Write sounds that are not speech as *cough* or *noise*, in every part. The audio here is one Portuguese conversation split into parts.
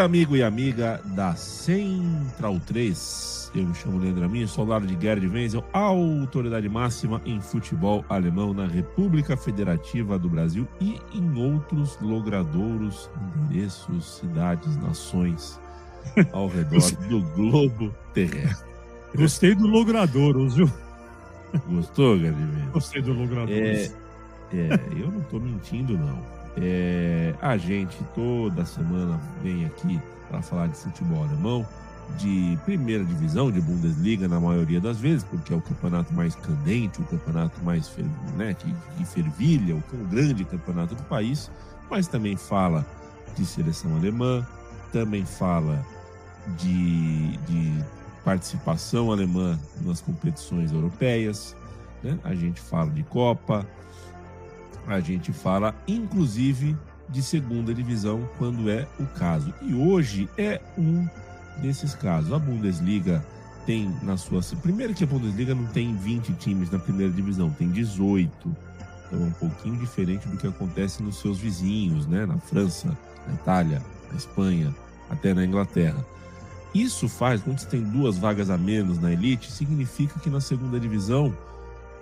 Bem-vinda, amigo e amiga da Central 3. Eu me chamo Leandro Amin, sou lado de Gerd Wenzel, autoridade máxima em futebol alemão na República Federativa do Brasil e em outros logradouros, endereços, cidades, nações *laughs* ao redor do globo terrestre. Gostei do logradouros, viu? Gostou, Gerd Wenzel? Gostei do logradouros. É, é, eu não tô mentindo, não. É, a gente toda semana vem aqui para falar de futebol alemão, de primeira divisão, de Bundesliga na maioria das vezes, porque é o campeonato mais candente, o campeonato mais né, que, que fervilha, o grande campeonato do país, mas também fala de seleção alemã, também fala de, de participação alemã nas competições europeias, né? a gente fala de Copa, a gente fala inclusive de segunda divisão quando é o caso. E hoje é um desses casos. A Bundesliga tem na sua. Primeiro que a Bundesliga não tem 20 times na primeira divisão, tem 18. Então é um pouquinho diferente do que acontece nos seus vizinhos, né? Na França, na Itália, na Espanha, até na Inglaterra. Isso faz, quando você tem duas vagas a menos na elite, significa que na segunda divisão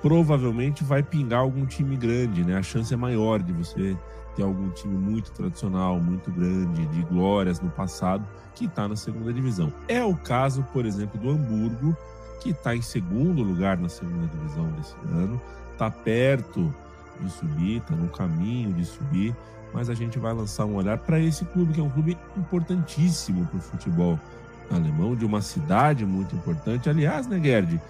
provavelmente vai pingar algum time grande, né? A chance é maior de você ter algum time muito tradicional, muito grande, de glórias no passado, que está na segunda divisão. É o caso, por exemplo, do Hamburgo, que está em segundo lugar na segunda divisão desse ano, está perto de subir, está no caminho de subir, mas a gente vai lançar um olhar para esse clube, que é um clube importantíssimo para o futebol alemão, de uma cidade muito importante. Aliás, né, Gerd?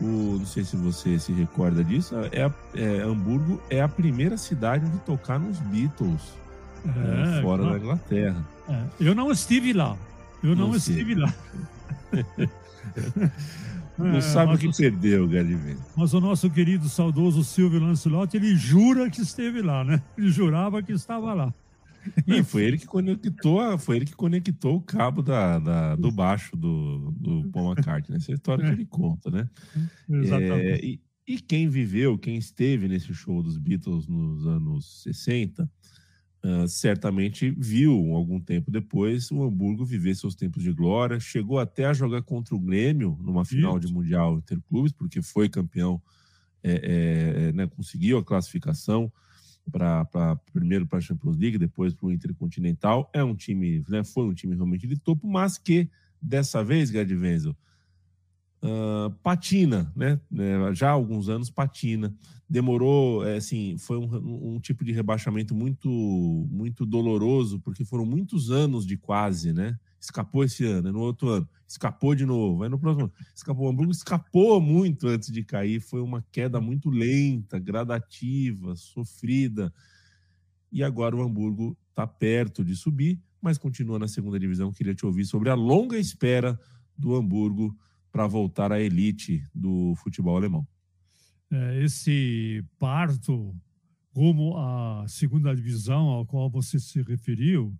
O, não sei se você se recorda disso, é, é Hamburgo é a primeira cidade de tocar nos Beatles é, é, fora da Inglaterra. É. Eu não estive lá. Eu não, não estive lá. *laughs* não é, sabe o que o, perdeu, Garibaldi. Mas o nosso querido saudoso Silvio Lancelotti, ele jura que esteve lá, né? Ele jurava que estava lá. E foi ele que conectou, foi ele que conectou o cabo da, da do baixo do, do Paul McCartney. Essa é história que ele conta, né? Exatamente. É, e, e, quem viveu, quem esteve nesse show dos Beatles nos anos 60, uh, ah, certamente viu, algum tempo depois, o Hamburgo viver seus tempos de glória. Chegou até a jogar contra o Grêmio numa final Isso. de Mundial Interclubes, porque foi campeão, é, é, né, conseguiu a classificação para primeiro para a Champions League, depois para o Intercontinental. É um time, né, foi um time realmente de topo, mas que dessa vez, Gerd Wenzel, uh, patina, né? É, já há alguns anos patina. Demorou, é, assim, foi um, um, tipo de rebaixamento muito, muito doloroso, porque foram muitos anos de quase, né? Escapou esse ano, no outro ano, escapou de novo, aí no próximo ano, escapou. O Hamburgo escapou muito antes de cair, foi uma queda muito lenta, gradativa, sofrida. E agora o Hamburgo está perto de subir, mas continua na segunda divisão. Queria te ouvir sobre a longa espera do Hamburgo para voltar à elite do futebol alemão. É, esse parto rumo à segunda divisão ao qual você se referiu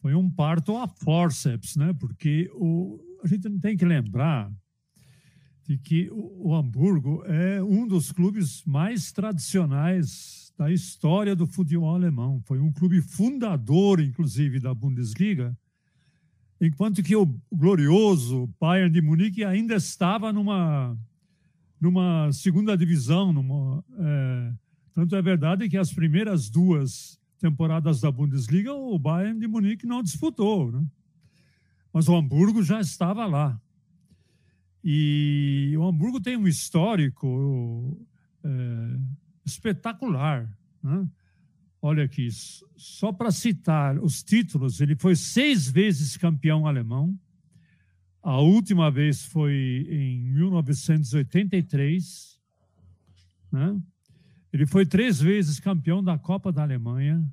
foi um parto a forceps, né? Porque o, a gente tem que lembrar de que o, o Hamburgo é um dos clubes mais tradicionais da história do futebol alemão. Foi um clube fundador, inclusive, da Bundesliga, enquanto que o glorioso Bayern de Munique ainda estava numa numa segunda divisão. Numa, é, tanto é verdade que as primeiras duas temporadas da Bundesliga, o Bayern de Munique não disputou, né? mas o Hamburgo já estava lá. E o Hamburgo tem um histórico é, espetacular. Né? olha aqui, só para citar os títulos, ele foi seis vezes campeão alemão. A última vez foi em 1983. Né? Ele foi três vezes campeão da Copa da Alemanha.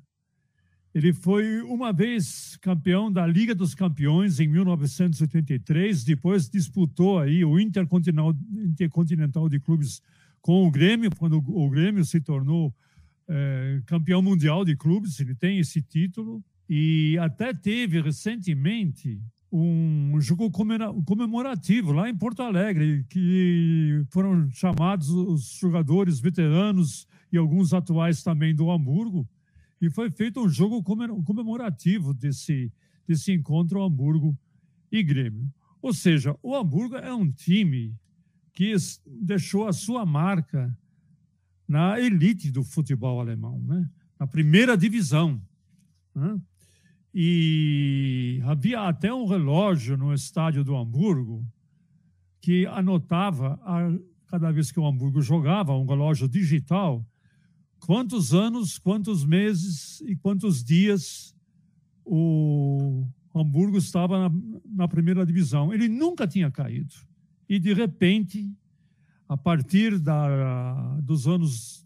Ele foi uma vez campeão da Liga dos Campeões em 1983. Depois disputou aí o Intercontinental, Intercontinental de Clubes com o Grêmio, quando o Grêmio se tornou é, campeão mundial de clubes. Ele tem esse título e até teve recentemente um jogo comemorativo lá em Porto Alegre, que foram chamados os jogadores veteranos e alguns atuais também do Hamburgo, e foi feito um jogo comemorativo desse, desse encontro Hamburgo e Grêmio. Ou seja, o Hamburgo é um time que deixou a sua marca na elite do futebol alemão, né? na primeira divisão. Né? E havia até um relógio no estádio do Hamburgo que anotava, a, cada vez que o Hamburgo jogava, um relógio digital, quantos anos, quantos meses e quantos dias o Hamburgo estava na, na primeira divisão. Ele nunca tinha caído. E, de repente, a partir da, dos anos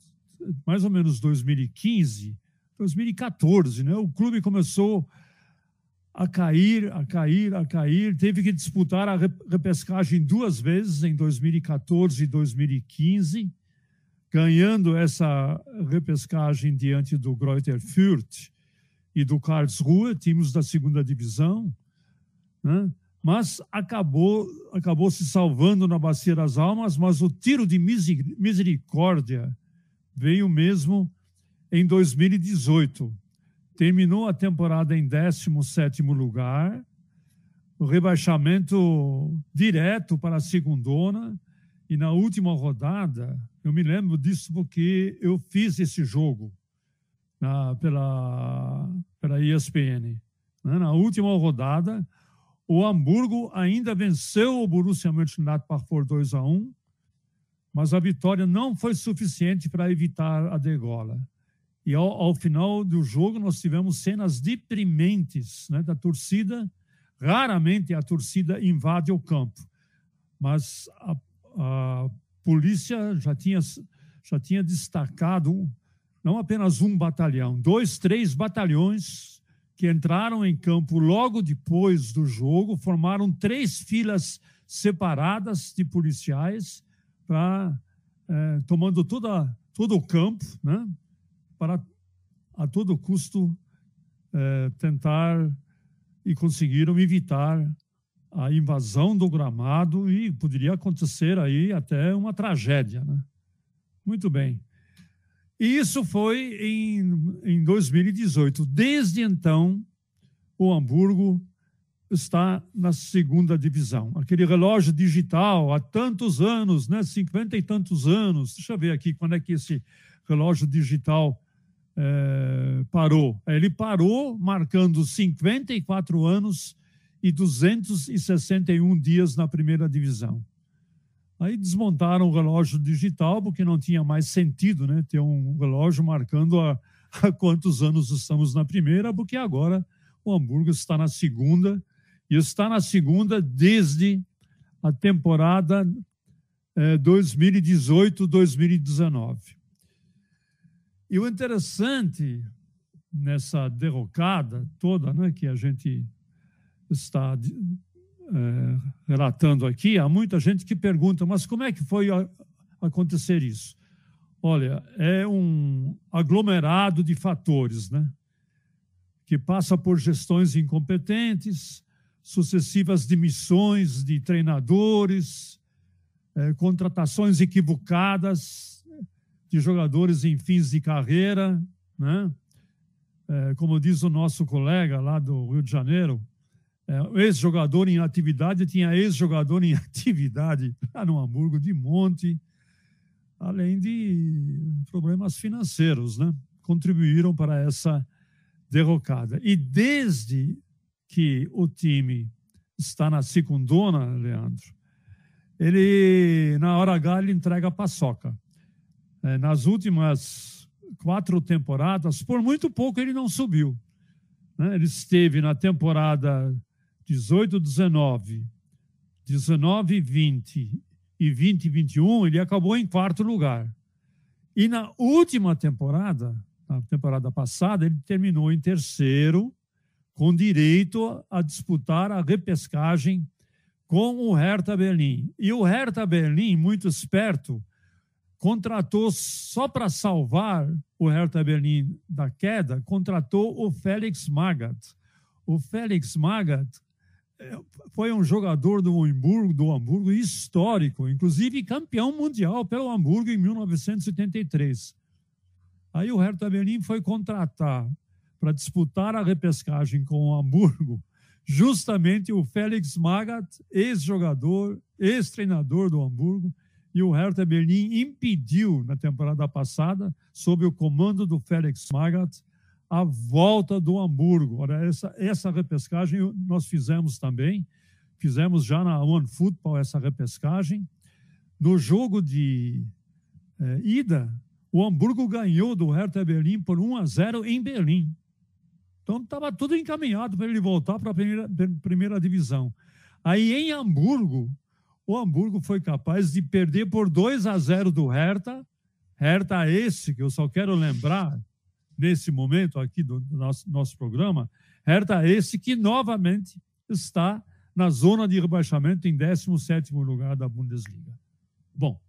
mais ou menos 2015, 2014, né? O clube começou a cair, a cair, a cair. Teve que disputar a repescagem duas vezes, em 2014 e 2015, ganhando essa repescagem diante do Greuther Fürth e do Karlsruhe, times da segunda divisão, né? mas acabou, acabou se salvando na Bacia das Almas, mas o tiro de misericórdia veio mesmo em 2018. Terminou a temporada em 17º lugar, o rebaixamento direto para a segundona, e na última rodada, eu me lembro disso porque eu fiz esse jogo na, pela, pela ESPN. Né? Na última rodada, o Hamburgo ainda venceu o Borussia Mönchengladbach por 2 a 1, mas a vitória não foi suficiente para evitar a degola. E ao, ao, final do jogo nós tivemos cenas deprimentes né, da torcida. Raramente a torcida invade o campo, mas a, a polícia já tinha, já tinha destacado não apenas um batalhão, dois, três batalhões que entraram em campo logo depois do jogo, formaram três filas separadas de policiais para é, tomando toda, todo o campo, né, para a todo custo é, tentar e conseguiram evitar a invasão do gramado e poderia acontecer aí até uma tragédia. Né? Muito bem. E isso foi em, em 2018. Desde então, o Hamburgo está na segunda divisão. Aquele relógio digital há tantos anos, né, 50 e tantos anos. Deixa eu ver aqui quando é que esse relógio digital é, parou. Ele parou marcando 54 anos e 261 dias na primeira divisão. Aí desmontaram o relógio digital porque não tinha mais sentido né, ter um relógio marcando há, quantos anos estamos na primeira, porque agora o Hamburgo está na segunda e está na segunda desde a temporada 2018-2019. E o interessante nessa derrocada toda né, que a gente está é, relatando aqui, há muita gente que pergunta, mas como é que foi acontecer isso? Olha, é um aglomerado de fatores, né? Que passa por gestões incompetentes, sucessivas demissões de treinadores, é, contratações equivocadas de jogadores em fins de carreira, né? É, como diz o nosso colega lá do Rio de Janeiro, é, ex-jogador em atividade tinha ex-jogador em *laughs* atividade lá no Hamburgo de monte, além de problemas financeiros, né? Contribuíram para essa derrocada. E desde que o time está na secundona, Leandro, ele, na hora H, ele entrega a paçoca. É, nas últimas quatro temporadas, por muito pouco ele não subiu. Né? Ele esteve na temporada 18, 19, 19, 20 e 20 21, ele acabou em quarto lugar. E na última temporada, na temporada passada, ele terminou em terceiro, com direito a disputar a repescagem com o Hertha Berlim. E o Hertha Berlim, muito esperto, contratou só para salvar o Hertha Berlim da queda, contratou o Félix Magath. O Félix Magath é, foi um jogador do Hamburgo, do Hamburgo histórico, inclusive campeão mundial pelo Hamburgo em 1973. Aí o Hertha Berlim foi contratar para disputar a repescagem com o Hamburgo justamente o Félix Magath, ex-jogador, ex-treinador do Hamburgo, e o Hertha Berlim impediu na temporada passada, sob o comando do Félix Magath, a volta do Hamburgo. Ora, essa, essa repescagem nós fizemos também, fizemos já na One Football essa repescagem. No jogo de é, ida, o Hamburgo ganhou do Hertha Berlim por 1 a 0 em Berlim. Então estava tudo encaminhado para ele voltar para a primeira, primeira divisão. Aí em Hamburgo, o Hamburgo foi capaz de perder por 2 a 0 do Hertha. Hertha esse que eu só quero lembrar nesse momento aqui do nosso, nosso programa, Hertha esse que novamente está na zona de rebaixamento em 17º lugar da Bundesliga. Bom,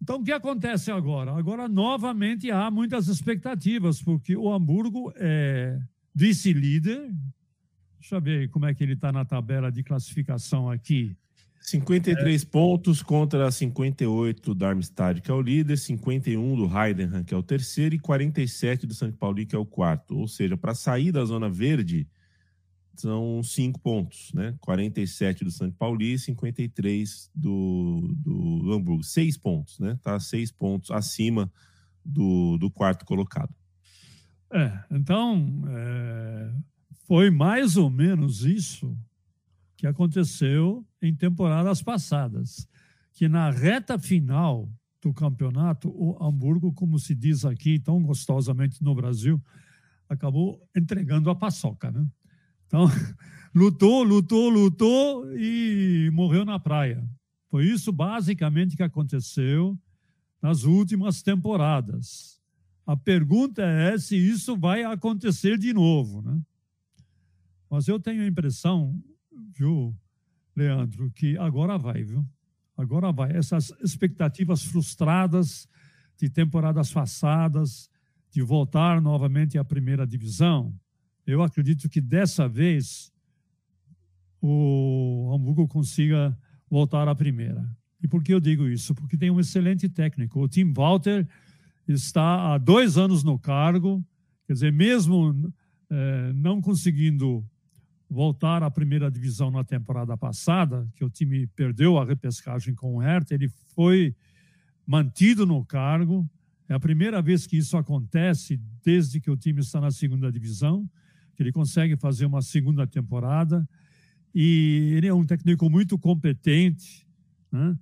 então o que acontece agora? Agora novamente há muitas expectativas, porque o Hamburgo é vice-líder. Deixa eu ver como é que ele está na tabela de classificação aqui. 53 é. pontos contra 58 do Darmstadt, que é o líder, 51 do Heidenheim, que é o terceiro, e 47 do São Paulo, que é o quarto. Ou seja, para sair da zona verde, são cinco pontos, né? 47 do São Paulo e 53 do, do Hamburgo. Seis pontos, né? Tá seis pontos acima do, do quarto colocado. É, então, é, foi mais ou menos isso que aconteceu em temporadas passadas, que na reta final do campeonato, o Hamburgo, como se diz aqui tão gostosamente no Brasil, acabou entregando a paçoca, né? Então, *laughs* lutou, lutou, lutou e morreu na praia. Foi isso basicamente que aconteceu nas últimas temporadas. A pergunta é se isso vai acontecer de novo, né? Mas eu tenho a impressão, viu, Leandro, que agora vai, viu? Agora vai. Essas expectativas frustradas de temporadas passadas, de voltar novamente à primeira divisão, eu acredito que dessa vez o Hamburgo consiga voltar à primeira. E por que eu digo isso? Porque tem um excelente técnico. O Tim Walter está há dois anos no cargo, quer dizer, mesmo eh, não conseguindo voltar à primeira divisão na temporada passada, que o time perdeu a repescagem com o Hertha, ele foi mantido no cargo. É a primeira vez que isso acontece desde que o time está na segunda divisão, que ele consegue fazer uma segunda temporada. E ele é um técnico muito competente, né?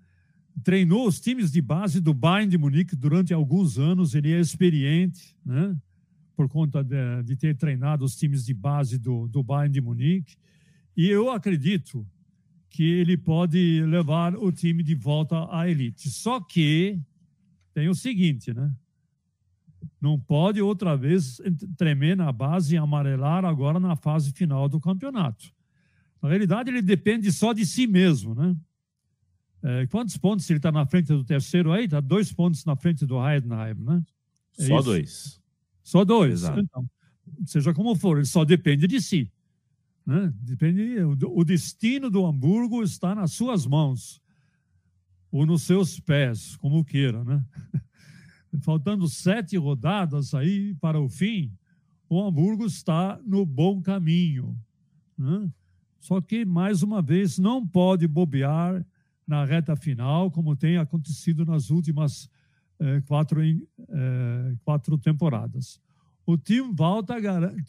treinou os times de base do Bayern de Munique durante alguns anos, ele é experiente, né? Por conta de, de, ter treinado os times de base do, do Bayern de Munique. E eu acredito que ele pode levar o time de volta à elite. Só que tem o seguinte, né? Não pode outra vez tremer na base e amarelar agora na fase final do campeonato. Na realidade, ele depende só de si mesmo, né? É, quantos pontos ele está na frente do terceiro aí? Está dois pontos na frente do Heidenheim, né? É só isso? dois. Só dois. Então, seja como for, ele só depende de si. Né? Depende, o, o destino do Hamburgo está nas suas mãos ou nos seus pés, como queira, né? *laughs* Faltando sete rodadas aí para o fim, o Hamburgo está no bom caminho. Né? Só que, mais uma vez, não pode bobear na reta final, como tem acontecido nas últimas quatro, é, quatro temporadas. O Tim, Walter,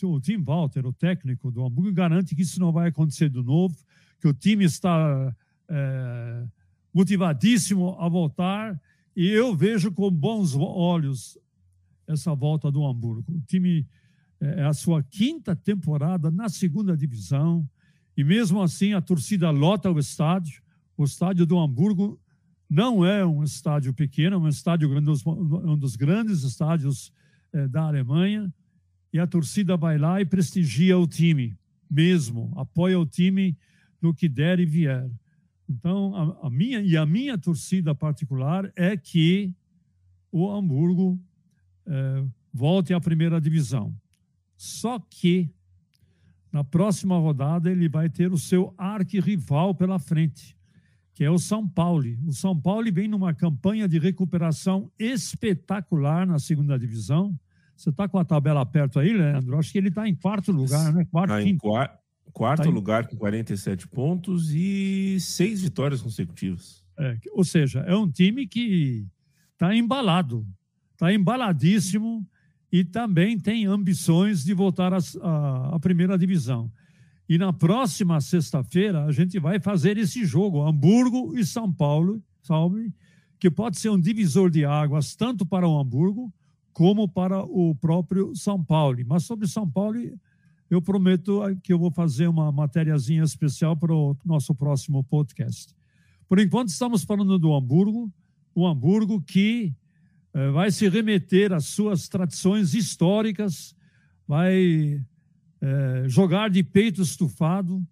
o Tim Walter, o técnico do Hamburgo, garante que isso não vai acontecer de novo, que o time está é, motivadíssimo a voltar, e eu vejo com bons olhos essa volta do Hamburgo. O time é a sua quinta temporada na segunda divisão e mesmo assim a torcida lota o estádio. O estádio do Hamburgo não é um estádio pequeno, é um estádio um dos grandes estádios é, da Alemanha e a torcida vai lá e prestigia o time mesmo, apoia o time no que der e vier. Então, a, a minha e a minha torcida particular é que o Hamburgo é, volte à primeira divisão. Só que na próxima rodada ele vai ter o seu arquirrival pela frente, que é o São Paulo. O São Paulo vem numa campanha de recuperação espetacular na segunda divisão. Você está com a tabela perto aí, Leandro? Acho que ele está em quarto lugar, né? Quarto, tá em quarto, quarto tá lugar com 47 pontos e seis vitórias consecutivas. É, ou seja, é um time que está embalado, está embaladíssimo e também tem ambições de voltar à primeira divisão. E na próxima sexta-feira a gente vai fazer esse jogo, Hamburgo e São Paulo, salve, que pode ser um divisor de águas tanto para o Hamburgo como para o próprio São Paulo. Mas sobre São Paulo, eu prometo que eu vou fazer uma matériazinha especial para o nosso próximo podcast. Por enquanto, estamos falando do Hamburgo, o Hamburgo que eh, vai se remeter às suas tradições históricas, vai eh, jogar de peito estufado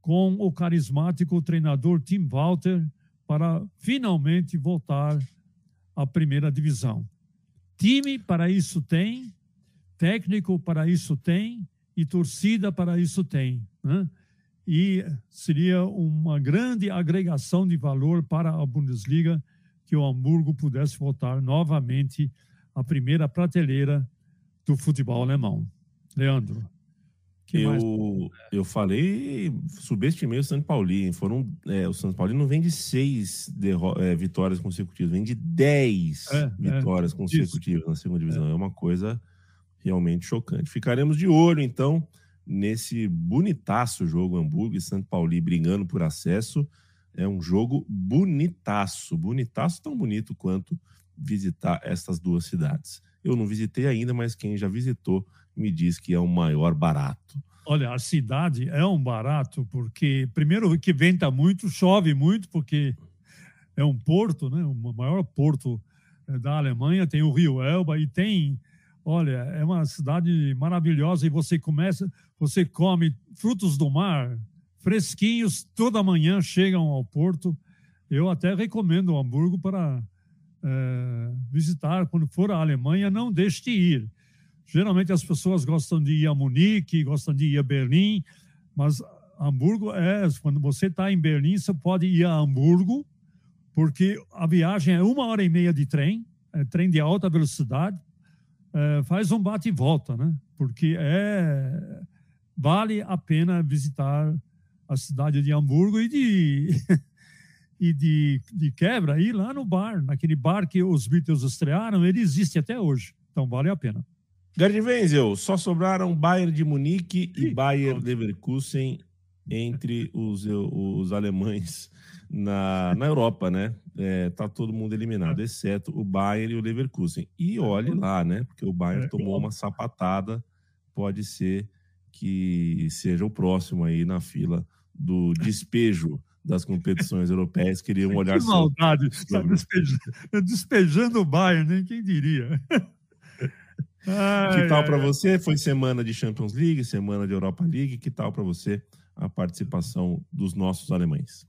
com o carismático treinador Tim Walter para finalmente voltar à primeira divisão. Time para isso tem, técnico para isso tem e torcida para isso tem. Né? E seria uma grande agregação de valor para a Bundesliga que o Hamburgo pudesse voltar novamente à primeira prateleira do futebol alemão. Leandro. Eu, eu falei, subestimei o São Paulo. Foram, é, o São Paulo não vem de seis é, vitórias consecutivas, vem de dez é, é vitórias consecutivas isso. na segunda divisão. É. é uma coisa realmente chocante. Ficaremos de olho, então, nesse bonitaço jogo Hamburgo e São Paulo brigando por acesso. É um jogo bonitaço, bonitaço, tão bonito quanto visitar essas duas cidades. Eu não visitei ainda, mas quem já visitou me diz que é o maior barato. Olha, a cidade é um barato porque, primeiro, que venta muito, chove muito, porque é um porto, né? o maior porto eh, da Alemanha, tem o Rio Elba e tem, olha, é uma cidade maravilhosa e você começa, você come frutos do mar fresquinhos, toda manhã chegam ao porto. Eu até recomendo o Hamburgo para é, visitar quando for à Alemanha, não deixe de ir. Geralmente as pessoas gostam de ir a Munique, gostam de ir a Berlim, mas Hamburgo é, quando você está em Berlim, você pode ir a Hamburgo, porque a viagem é uma hora e meia de trem, é trem de alta velocidade, é, faz um bate e volta, né? Porque é vale a pena visitar a cidade de Hamburgo e de e de, de quebra ir lá no bar, naquele bar que os Beatles estrearam, ele existe até hoje, então vale a pena. Gerd Wenzel, só sobraram Bayern de Munique e, e Bayern Leverkusen entre os, os alemães na, na Europa, né? É, tá todo mundo eliminado, exceto o Bayern e o Leverkusen. E olhe lá, né? Porque o Bayern é, tomou uma sapatada, pode ser que seja o próximo aí na fila do despejo das competições europeias. Queria um olhar que maldade, está despejando, despejando o Bayern, nem quem diria. Ai, *laughs* que tal para você? Foi semana de Champions League, semana de Europa League. Que tal para você a participação dos nossos alemães?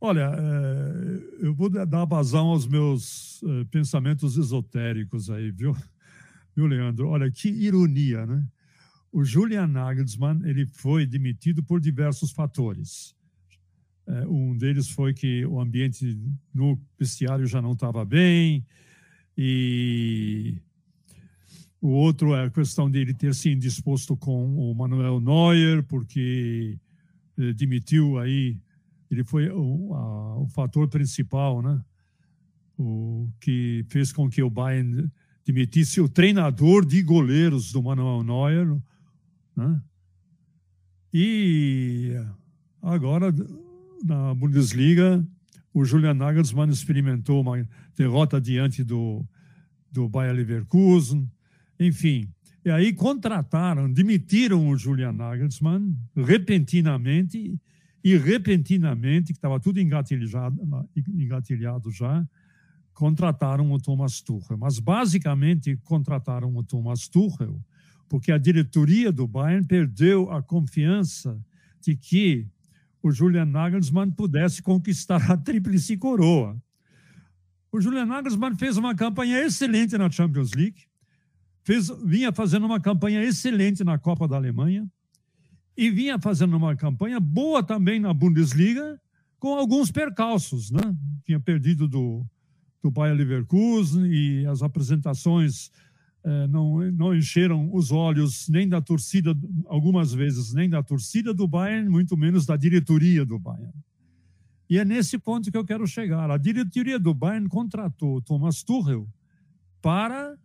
Olha, é, eu vou dar vazão aos meus é, pensamentos esotéricos aí, viu? *laughs* Viu, Leandro? Olha, que ironia, né? O Julian Nagelsmann ele foi demitido por diversos fatores. É, um deles foi que o ambiente no vestiário já não estava bem e o outro é a questão dele ter se indisposto com o Manuel Neuer, porque eh, demitiu aí, ele foi o, a, o fator principal, né? O que fez com que o Bayern demitisse o treinador de goleiros do Manuel Neuer, né? E agora, na Bundesliga, o Julian Nagelsmann experimentou uma derrota diante do, do Bayer Leverkusen, enfim. E aí contrataram, demitiram o Julian Nagelsmann repentinamente e repentinamente, que estava tudo engatilhado, engatilhado já, contrataram o Thomas Tuchel. Mas basicamente contrataram o Thomas Tuchel porque a diretoria do Bayern perdeu a confiança de que o Julian Nagelsmann pudesse conquistar a tríplice coroa. O Julian Nagelsmann fez uma campanha excelente na Champions League, fez, vinha fazendo uma campanha excelente na Copa da Alemanha e vinha fazendo uma campanha boa também na Bundesliga, com alguns percalços. Né? Tinha perdido do, do Bayer Leverkusen e as apresentações não, não encheram os olhos nem da torcida, algumas vezes, nem da torcida do Bayern, muito menos da diretoria do Bayern. E é nesse ponto que eu quero chegar. A diretoria do Bayern contratou Thomas Tuchel para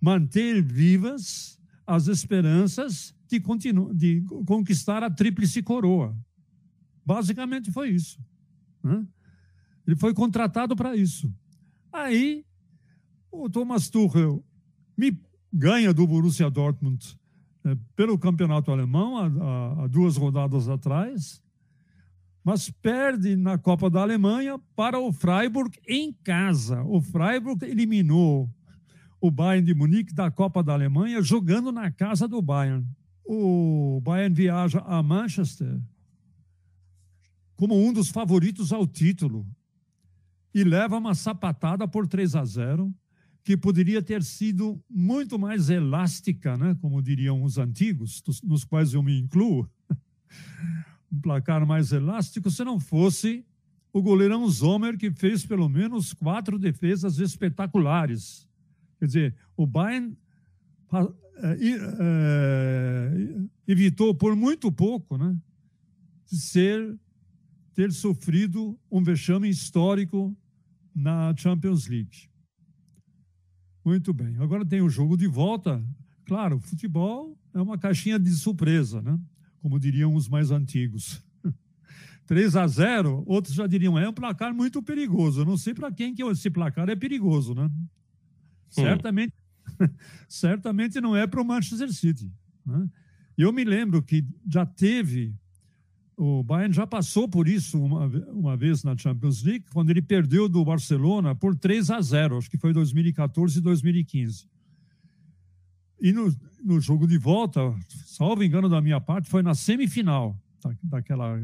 manter vivas as esperanças de, continu de conquistar a tríplice coroa. Basicamente foi isso. Né? Ele foi contratado para isso. Aí, o Thomas Tuchel me ganha do Borussia Dortmund é, pelo campeonato alemão há, há, duas rodadas atrás, mas perde na Copa da Alemanha para o Freiburg em casa. O Freiburg eliminou o Bayern de Munique da Copa da Alemanha jogando na casa do Bayern. O Bayern viaja a Manchester como um dos favoritos ao título e leva uma sapatada por 3 a 0 que poderia ter sido muito mais elástica, né, como diriam os antigos, nos quais eu me incluo, *laughs* um placar mais elástico, se não fosse o goleirão Zomer, que fez pelo menos quatro defesas espetaculares. Quer dizer, o Bayern é, é, evitou por muito pouco né, ser, ter sofrido um vexame histórico na Champions League. Muito bem. Agora tem o jogo de volta. Claro, futebol é uma caixinha de surpresa, né? Como diriam os mais antigos. *laughs* 3 a 0, outros já diriam, é um placar muito perigoso. Eu não sei para quem que esse placar é perigoso, né? Certamente, *laughs* certamente não é para o Manchester City. Né? Eu me lembro que já teve o Bayern já passou por isso uma, uma vez na Champions League, quando ele perdeu do Barcelona por 3 a 0, acho que foi 2014 e 2015. E no, no jogo de volta, salvo engano da minha parte, foi na semifinal da, daquela,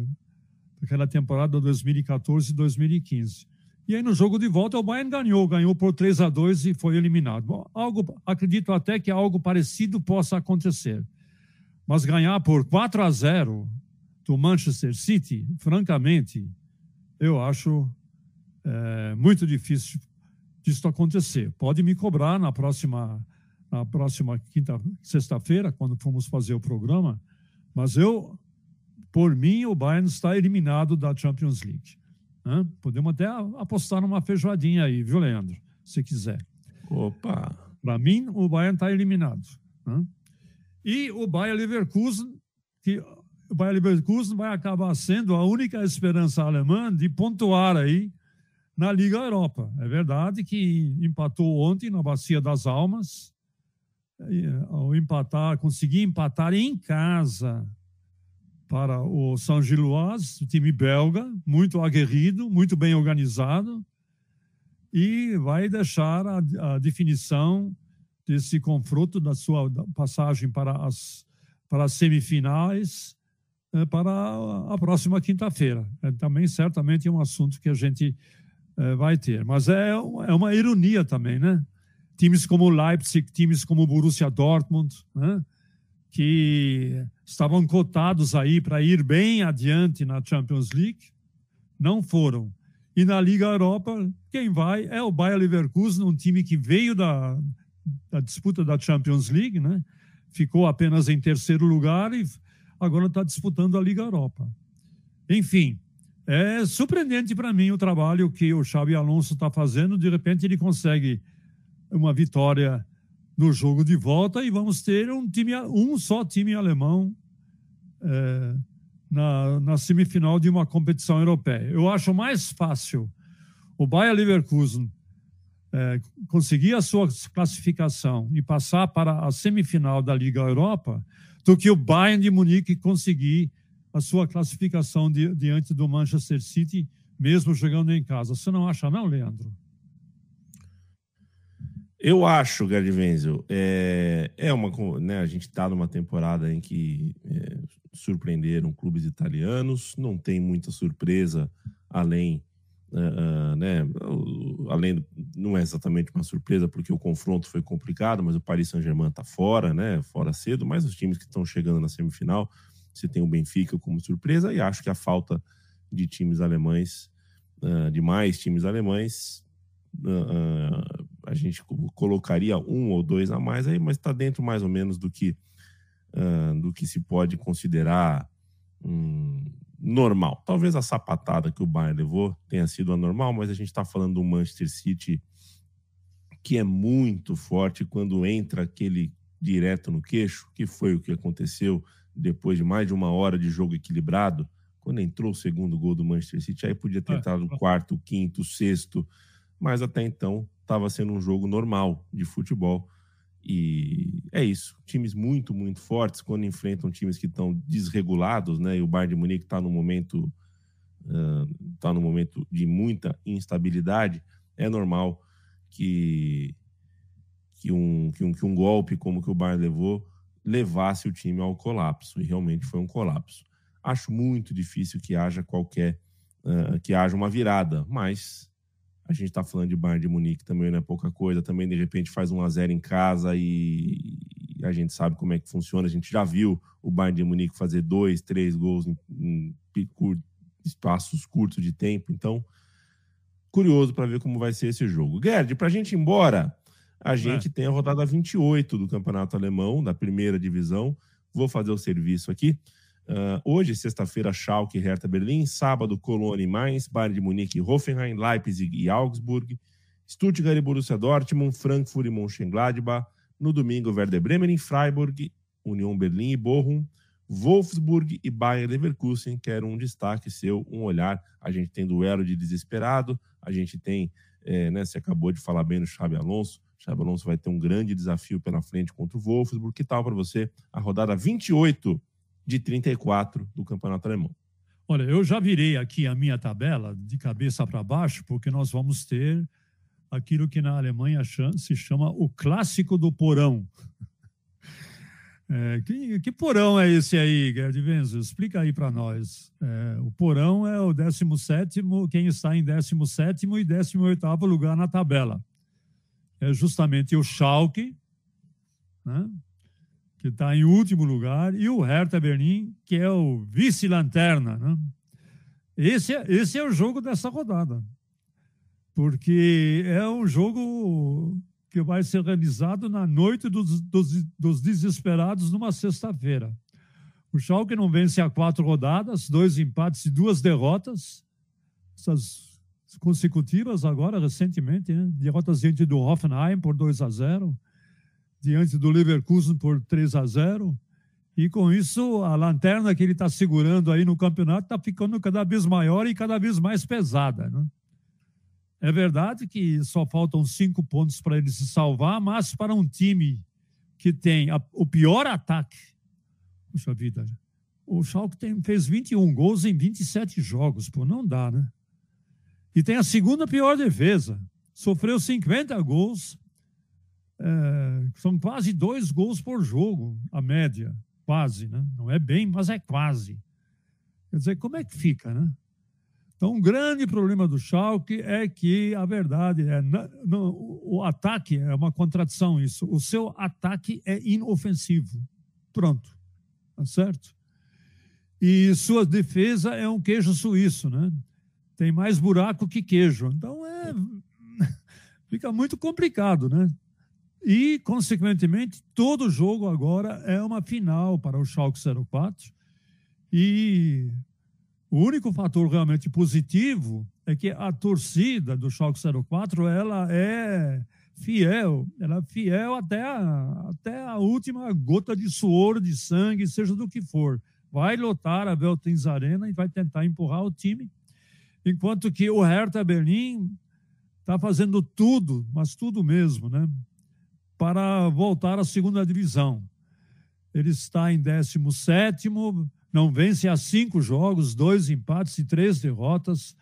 daquela temporada 2014 e 2015. E aí no jogo de volta o Bayern ganhou, ganhou por 3 a 2 e foi eliminado. Bom, algo, acredito até que algo parecido possa acontecer. Mas ganhar por 4 a 0 do Manchester City, francamente, eu acho é, muito difícil disso acontecer. Pode me cobrar na próxima, na próxima quinta, sexta-feira, quando formos fazer o programa, mas eu, por mim, o Bayern está eliminado da Champions League. Né? Podemos até apostar numa feijoadinha aí, viu, Leandro? Se quiser. Opa! Para mim, o Bayern está eliminado. Né? E o Bayern Leverkusen, que o Bayer Leverkusen vai acabar sendo a única esperança alemã de pontuar aí na Liga Europa. É verdade que empatou ontem na Bacia das Almas, ao empatar, conseguir empatar em casa para o São Gilloise, o time belga, muito aguerrido, muito bem organizado, e vai deixar a, a definição desse confronto da sua passagem para as, para as semifinais para a próxima quinta-feira. É também certamente é um assunto que a gente é, vai ter. Mas é, é uma ironia também, né? Times como Leipzig, times como Borussia Dortmund, né? que estavam cotados aí para ir bem adiante na Champions League, não foram. E na Liga Europa, quem vai é o Bayer Leverkusen, um time que veio da, da disputa da Champions League, né? ficou apenas em terceiro lugar e agora está disputando a Liga Europa. Enfim, é surpreendente para mim o trabalho que o Xabi Alonso está fazendo. De repente ele consegue uma vitória no jogo de volta e vamos ter um time, um só time alemão é, na, na semifinal de uma competição europeia. Eu acho mais fácil o Bayer Leverkusen é, conseguir a sua classificação e passar para a semifinal da Liga Europa do que o Bayern de Munique conseguir a sua classificação di, diante do Manchester City, mesmo jogando em casa. Você não acha, não, Leandro? Eu acho, Gerd Wenzel, é, é uma. Né, a gente está numa temporada em que é, surpreenderam clubes italianos, não tem muita surpresa além. Uh, uh, né, além não é exatamente uma surpresa porque o confronto foi complicado, mas o Paris Saint-Germain está fora, né, fora cedo, mas os times que estão chegando na semifinal, você tem o Benfica como surpresa e acho que a falta de times alemães, uh, de mais times alemães, a gente colocaria um ou dois a mais aí, mas está dentro mais ou menos do que uh, do que se pode considerar um, normal. Talvez a sapatada que o Bayern levou tenha sido anormal, mas a gente está falando do Manchester City que é muito forte quando entra aquele direto no queixo, que foi o que aconteceu depois de mais de uma hora de jogo equilibrado, quando entrou o segundo gol do Manchester City, aí podia ter é. entrado o quarto, o quinto, o sexto, mas até então estava sendo um jogo normal de futebol. E é isso. Times muito, muito fortes quando enfrentam times que estão desregulados, né? E o Bayern de Munique está no momento uh, no momento de muita instabilidade. É normal que que um, que um, que um golpe como que o Bayern levou levasse o time ao colapso. E realmente foi um colapso. Acho muito difícil que haja qualquer uh, que haja uma virada, mas a gente está falando de Bayern de Munique também não é pouca coisa. Também, de repente, faz 1 a 0 em casa e a gente sabe como é que funciona. A gente já viu o Bayern de Munique fazer dois, três gols em, em espaços curtos de tempo. Então, curioso para ver como vai ser esse jogo. Gerd, para a gente ir embora, a gente é. tem a rodada 28 do Campeonato Alemão, da primeira divisão. Vou fazer o serviço aqui. Uh, hoje, sexta-feira, Schalke e Hertha Berlim. Sábado, Colônia e Mainz. Bayern de Munique e Hoffenheim. Leipzig e Augsburg. Stuttgart e Borussia Dortmund. Frankfurt e Mönchengladbach. No domingo, Werder Bremen e Freiburg. União Berlim e Bochum. Wolfsburg e Bayern Leverkusen, que era um destaque seu, um olhar. A gente tem duelo de desesperado, a gente tem, é, né, você acabou de falar bem no Xabi Alonso, Xabi Alonso vai ter um grande desafio pela frente contra o Wolfsburg. Que tal para você a rodada 28 de 34 do Campeonato Alemão. Olha, eu já virei aqui a minha tabela de cabeça para baixo, porque nós vamos ter aquilo que na Alemanha se chama o clássico do porão. *laughs* É, que, que, porão é esse aí, Gerd Wenzel? Explica aí para nós. É, o porão é o 17, quem está em 17 e 18 lugar na tabela. É justamente o Schalke, né? Que está em último lugar, e o Hertha Berlim, que é o vice-lanterna. Né? Esse, é, esse é o jogo dessa rodada, porque é um jogo que vai ser realizado na noite dos, dos, dos desesperados numa sexta-feira. O Schalke não vence há quatro rodadas, dois empates e duas derrotas, essas consecutivas agora, recentemente, né? derrotas diante do Hoffenheim por 2 a 0 diante do Leverkusen por 3 a 0. E com isso, a lanterna que ele está segurando aí no campeonato está ficando cada vez maior e cada vez mais pesada. Né? É verdade que só faltam cinco pontos para ele se salvar, mas para um time que tem a, o pior ataque, puxa vida, o Schalke tem, fez 21 gols em 27 jogos, pô, não dá, né? E tem a segunda pior defesa, sofreu 50 gols é, são quase dois gols por jogo, a média, quase, né? Não é bem, mas é quase. Quer dizer, como é que fica, né? Então, um grande problema do Schalke é que a verdade é no, o ataque é uma contradição isso. O seu ataque é inofensivo. Pronto. Tá certo? E sua defesa é um queijo suíço, né? Tem mais buraco que queijo. Então é *laughs* fica muito complicado, né? E, consequentemente, todo jogo agora é uma final para o Schalke 04. E o único fator realmente positivo é que a torcida do Schalke 04 ela é fiel, ela é fiel até a, até a última gota de suor, de sangue, seja do que for. Vai lotar a Veltins Arena e vai tentar empurrar o time, enquanto que o Hertha Berlim está fazendo tudo, mas tudo mesmo, né? Para voltar à segunda divisão. Ele está em 17, não vence há cinco jogos, dois empates e três derrotas.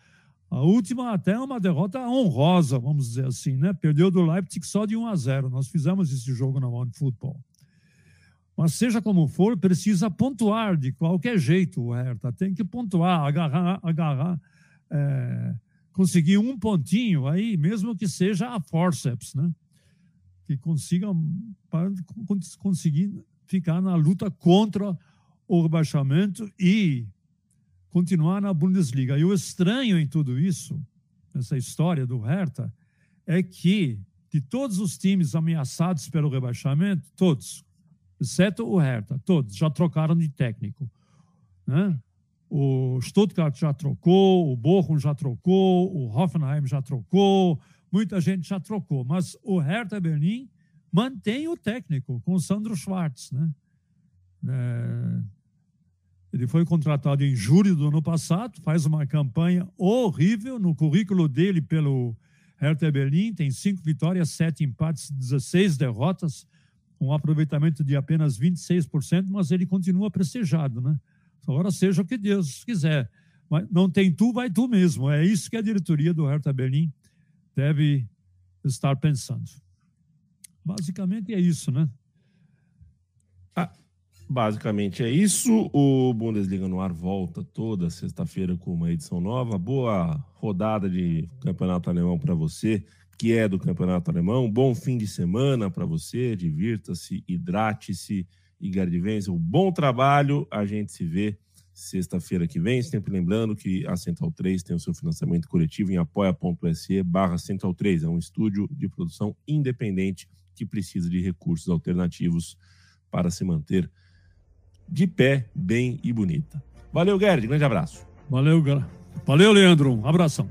A última até é uma derrota honrosa, vamos dizer assim, né? Perdeu do Leipzig só de 1 a 0. Nós fizemos esse jogo na One Football. Mas seja como for, precisa pontuar de qualquer jeito o Hertha. Tem que pontuar, agarrar, agarrar, é, conseguir um pontinho aí, mesmo que seja a forceps, né? Que consiga para conseguir ficar na luta contra o rebaixamento e continuar na Bundesliga. E o estranho em tudo isso, essa história do Hertha, é que de todos os times ameaçados pelo rebaixamento, todos, exceto o Hertha, todos já trocaram de técnico. Né? O Stuttgart já trocou, o Bochum já trocou, o Hoffenheim já trocou, muita gente já trocou, mas o Hertha Berlim mantém o técnico com o Sandro Schwartz, né? É, ele foi contratado em julho do ano passado, faz uma campanha horrível no currículo dele pelo Hertha Berlim, tem cinco vitórias, sete empates, 16 derrotas, um aproveitamento de apenas 26%, mas ele continua prestigiado, né? Agora seja o que Deus quiser. Mas não tem tu, vai tu mesmo. É isso que a diretoria do Hertha Berlim deve estar pensando. Basicamente é isso, né? Ah, basicamente é isso. O Bundesliga no ar volta toda sexta-feira com uma edição nova. Boa rodada de campeonato alemão para você, que é do campeonato alemão. Bom fim de semana para você. Divirta-se, hidrate-se e Gardivense. Um bom trabalho. A gente se vê sexta-feira que vem. Sempre lembrando que a Central 3 tem o seu financiamento coletivo em apoia.se barra Central 3. É um estúdio de produção independente que precisa de recursos alternativos para se manter de pé, bem e bonita. Valeu, Gerd. Grande abraço. Valeu, Valeu, Leandro. Um abração.